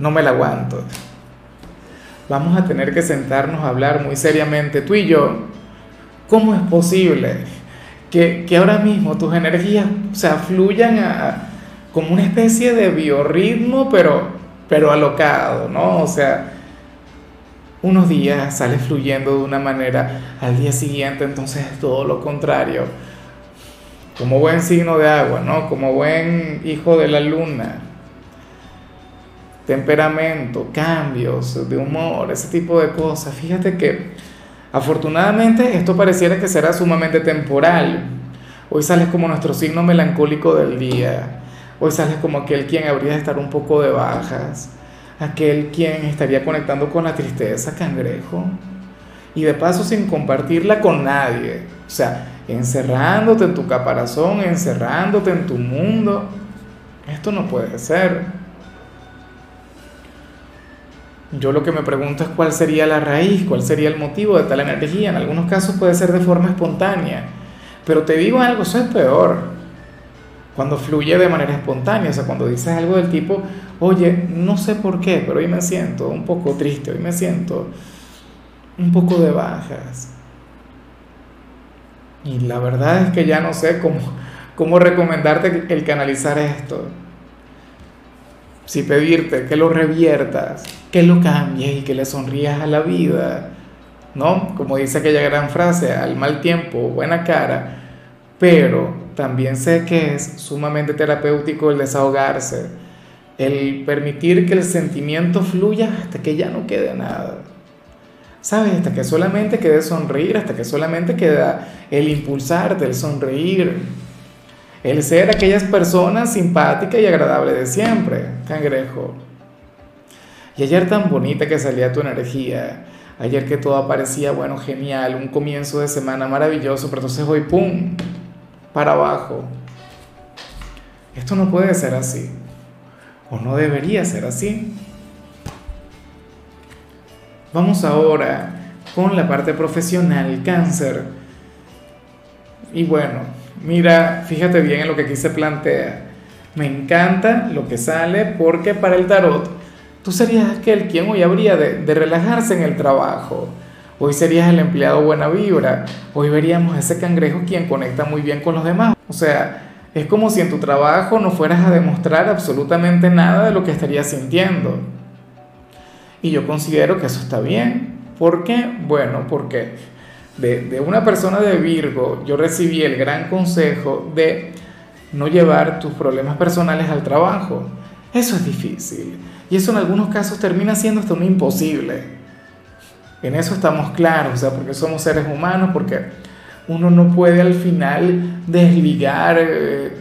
no me la aguanto. Vamos a tener que sentarnos a hablar muy seriamente, tú y yo. ¿Cómo es posible que, que ahora mismo tus energías o sea, fluyan a, como una especie de biorritmo, pero, pero alocado, ¿no? O sea, unos días sale fluyendo de una manera, al día siguiente entonces es todo lo contrario. Como buen signo de agua, ¿no? Como buen hijo de la luna temperamento, cambios de humor, ese tipo de cosas. Fíjate que afortunadamente esto pareciera que será sumamente temporal. Hoy sales como nuestro signo melancólico del día. Hoy sales como aquel quien habría de estar un poco de bajas. Aquel quien estaría conectando con la tristeza, cangrejo. Y de paso sin compartirla con nadie. O sea, encerrándote en tu caparazón, encerrándote en tu mundo. Esto no puede ser. Yo lo que me pregunto es cuál sería la raíz, cuál sería el motivo de tal energía. En algunos casos puede ser de forma espontánea. Pero te digo algo, eso es peor. Cuando fluye de manera espontánea, o sea, cuando dices algo del tipo, oye, no sé por qué, pero hoy me siento un poco triste, hoy me siento un poco de bajas. Y la verdad es que ya no sé cómo, cómo recomendarte el canalizar esto si pedirte que lo reviertas, que lo cambies y que le sonrías a la vida, ¿no? Como dice aquella gran frase, al mal tiempo, buena cara, pero también sé que es sumamente terapéutico el desahogarse, el permitir que el sentimiento fluya hasta que ya no quede nada. ¿Sabes? Hasta que solamente quede sonreír, hasta que solamente queda el impulsarte, el sonreír, el ser aquellas personas simpáticas y agradables de siempre, cangrejo. Y ayer tan bonita que salía tu energía, ayer que todo parecía, bueno, genial, un comienzo de semana maravilloso, pero entonces hoy, ¡pum!, para abajo. Esto no puede ser así, o no debería ser así. Vamos ahora con la parte profesional, cáncer. Y bueno, Mira, fíjate bien en lo que aquí se plantea. Me encanta lo que sale porque para el tarot tú serías aquel quien hoy habría de, relajarse en el trabajo. Hoy serías el empleado buena vibra. Hoy veríamos ese cangrejo quien conecta muy bien con los demás. O sea, es como si en tu trabajo no fueras a demostrar absolutamente nada de lo que estarías sintiendo. Y yo considero que eso está bien. ¿Por qué? Bueno, porque de, una persona de Virgo, yo recibí el gran consejo de no llevar tus problemas personales al trabajo. Eso es difícil. Y eso en algunos casos termina siendo hasta un imposible. En eso estamos claros, o sea, porque somos seres humanos, porque uno no puede al final desligar eh,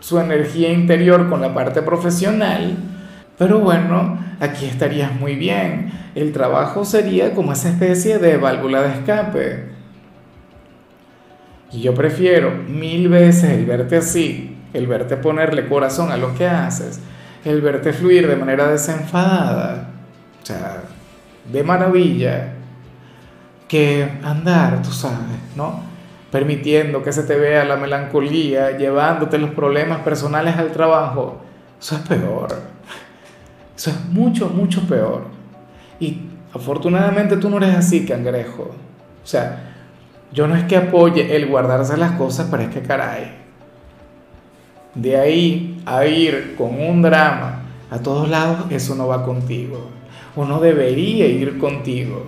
su energía interior con la parte profesional. Pero bueno, aquí estarías muy bien. El trabajo sería como esa especie de válvula de escape. Y yo prefiero mil veces el verte así, el verte ponerle corazón a lo que haces, el verte fluir de manera desenfadada, o sea, de maravilla, que andar, tú sabes, ¿no? Permitiendo que se te vea la melancolía, llevándote los problemas personales al trabajo, eso es peor. Eso es mucho, mucho peor. Y afortunadamente tú no eres así, cangrejo. O sea, yo no es que apoye el guardarse las cosas, pero es que caray. De ahí a ir con un drama a todos lados, eso no va contigo. O no debería ir contigo.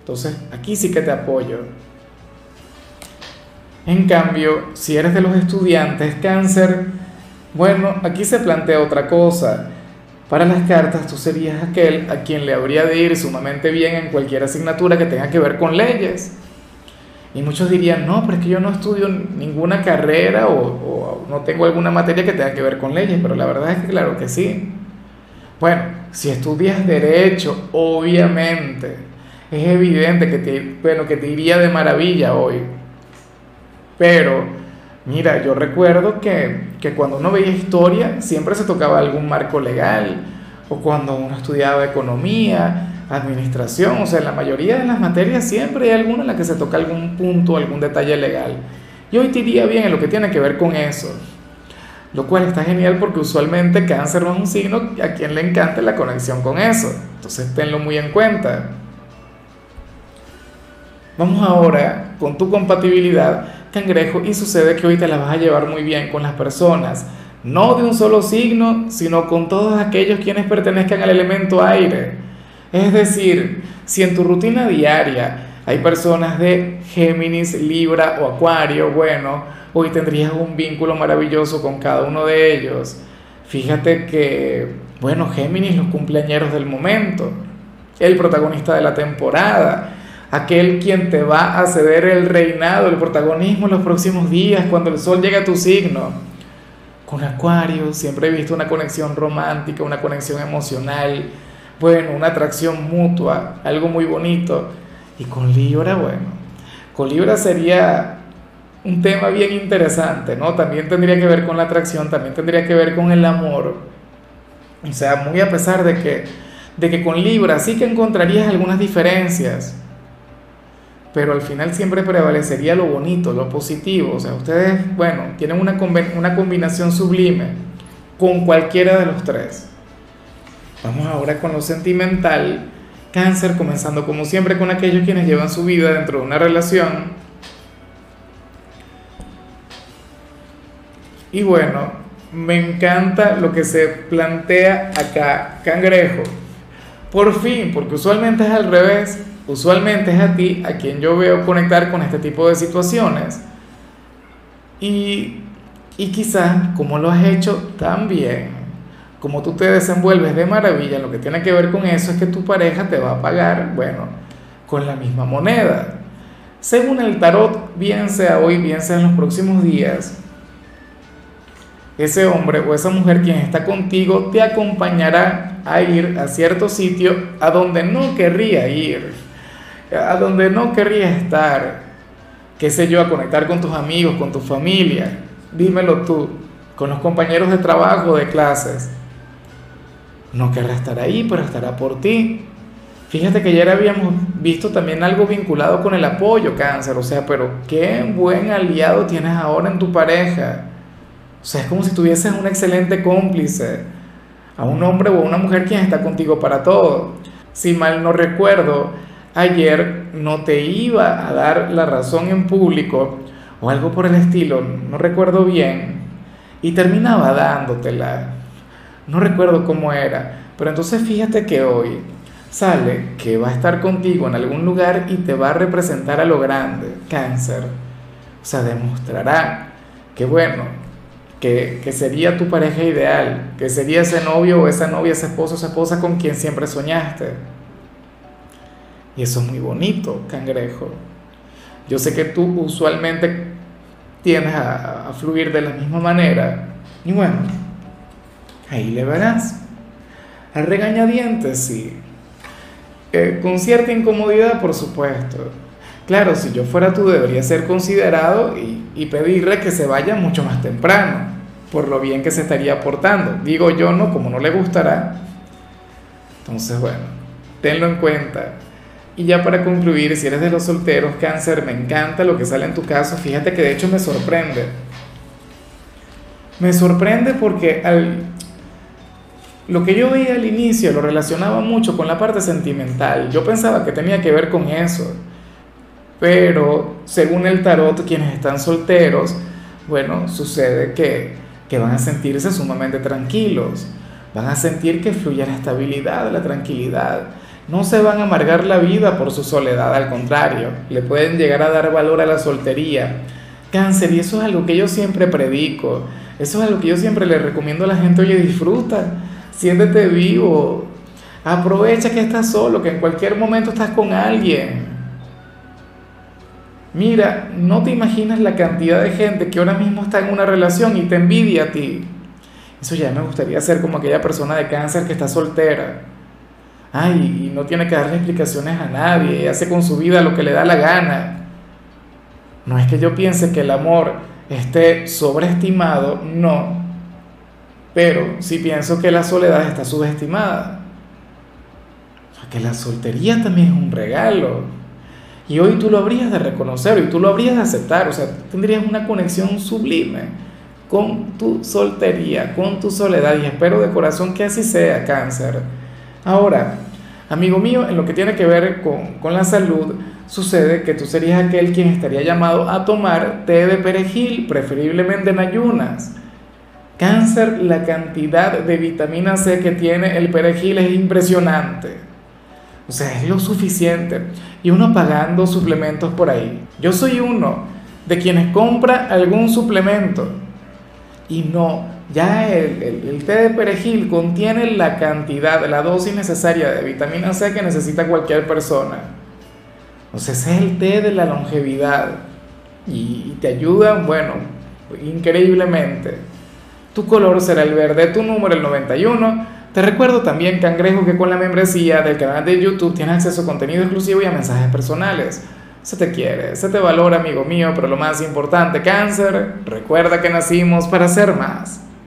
Entonces, aquí sí que te apoyo. En cambio, si eres de los estudiantes cáncer, bueno, aquí se plantea otra cosa. Para las cartas, tú serías aquel a quien le habría de ir sumamente bien en cualquier asignatura que tenga que ver con leyes. Y muchos dirían, no, pero es que yo no estudio ninguna carrera o, no tengo alguna materia que tenga que ver con leyes, pero la verdad es que claro que sí. Bueno, si estudias derecho, obviamente, es evidente que te, bueno, que te iría de maravilla hoy. Pero, mira, yo recuerdo que, que cuando uno veía historia, siempre se tocaba algún marco legal, o cuando uno estudiaba economía, administración, o sea, en la mayoría de las materias siempre hay alguna en la que se toca algún punto, algún detalle legal. Y hoy te iría bien en lo que tiene que ver con eso. Lo cual está genial porque usualmente cáncer no es un signo a quien le encanta la conexión con eso. Entonces tenlo muy en cuenta. Vamos ahora con tu compatibilidad, cangrejo, y sucede que hoy te la vas a llevar muy bien con las personas, no de un solo signo, sino con todos aquellos quienes pertenezcan al elemento aire. Es decir, si en tu rutina diaria hay personas de Géminis, Libra o Acuario, bueno, hoy tendrías un vínculo maravilloso con cada uno de ellos. Fíjate que, bueno, Géminis, los cumpleañeros del momento, el protagonista de la temporada, aquel quien te va a ceder el reinado, el protagonismo en los próximos días, cuando el sol llegue a tu signo. Con Acuario siempre he visto una conexión romántica, una conexión emocional, bueno, una atracción mutua, algo muy bonito. Y con Libra, bueno, con Libra sería un tema bien interesante, ¿no? También tendría que ver con la atracción, también tendría que ver con el amor. O sea, muy a pesar de que, de que con Libra sí que encontrarías algunas diferencias, pero al final siempre prevalecería lo bonito, lo positivo. O sea, ustedes, bueno, tienen una, una combinación sublime con cualquiera de los tres. Vamos ahora con lo sentimental. Cáncer, comenzando como siempre con aquellos quienes llevan su vida dentro de una relación. Y bueno, me encanta lo que se plantea acá, cangrejo. Por fin, porque usualmente es al revés, usualmente es a ti a quien yo veo conectar con este tipo de situaciones. Y, y quizás, como lo has hecho tan bien, como tú te desenvuelves de maravilla, lo que tiene que ver con eso es que tu pareja te va a pagar, bueno, con la misma moneda. Según el tarot, bien sea hoy, bien sea en los próximos días, ese hombre o esa mujer quien está contigo te acompañará a ir a cierto sitio a donde no querría ir, a donde no querría estar, qué sé yo, a conectar con tus amigos, con tu familia, dímelo tú, con los compañeros de trabajo, de clases no querrá estar ahí, pero estará por ti. Fíjate que ayer habíamos visto también algo vinculado con el apoyo, cáncer, o sea, pero qué buen aliado tienes ahora en tu pareja. O sea, es como si tuvieses un excelente cómplice, a un hombre o a una mujer quien está contigo para todo. Si mal no recuerdo, ayer no te iba a dar la razón en público o algo por el estilo, no recuerdo bien, y terminaba dándotela no recuerdo cómo era, pero entonces fíjate que hoy sale que va a estar contigo en algún lugar y te va a representar a lo grande, cáncer. O sea, demostrará que bueno, que, que, sería tu pareja ideal, que sería ese novio o esa novia, ese esposo o esa esposa con quien siempre soñaste. Y eso es muy bonito, cangrejo. Yo sé que tú usualmente tienes a, a fluir de la misma manera. Y bueno, Ahí le verás. Al regañadientes, sí. Eh, con cierta incomodidad, por supuesto. Claro, si yo fuera tú, debería ser considerado y, y pedirle que se vaya mucho más temprano, por lo bien que se estaría portando. Digo yo, no, como no le gustará. Entonces, bueno, tenlo en cuenta. Y ya para concluir, si eres de los solteros, cáncer, me encanta lo que sale en tu caso. Fíjate que de hecho me sorprende. Me sorprende porque al, lo que yo veía al inicio lo relacionaba mucho con la parte sentimental. Yo pensaba que tenía que ver con eso. Pero según el tarot, quienes están solteros, bueno, sucede que, que van a sentirse sumamente tranquilos. Van a sentir que fluye la estabilidad, la tranquilidad. No se van a amargar la vida por su soledad, al contrario, le pueden llegar a dar valor a la soltería. Cáncer, y eso es algo que yo siempre predico. Eso es algo que yo siempre le recomiendo a la gente, oye, disfruta siéntete vivo, aprovecha que estás solo, que en cualquier momento estás con alguien. Mira, no te imaginas la cantidad de gente que ahora mismo está en una relación y te envidia a ti. Eso ya me gustaría ser como aquella persona de cáncer que está soltera ay, y no tiene que darle explicaciones a nadie, hace con su vida lo que le da la gana. No es que yo piense que el amor esté sobreestimado, no, pero sí pienso que la soledad está subestimada. O sea, que la soltería también es un regalo. Y hoy tú lo habrías de reconocer, y tú lo habrías de aceptar, o sea, tendrías una conexión sublime con tu soltería, con tu soledad, y espero de corazón que así sea, cáncer. Ahora, amigo mío, en lo que tiene que ver con, la salud, sucede que tú serías aquel quien estaría llamado a tomar té de perejil, preferiblemente en ayunas. Cáncer, la cantidad de vitamina C que tiene el perejil es impresionante. O sea, es lo suficiente. Y uno pagando suplementos por ahí. Yo soy uno de quienes compra algún suplemento y no ya el, té de perejil contiene la cantidad, la dosis necesaria de vitamina C que necesita cualquier persona. O sea, ese es el té de la longevidad y, te ayuda, bueno, increíblemente. Tu color será el verde, tu número el 91. Te recuerdo también, cangrejo, que con la membresía del canal de YouTube tienes acceso a contenido exclusivo y a mensajes personales. Se te quiere, se te valora, amigo mío, pero lo más importante, cáncer, recuerda que nacimos para ser más.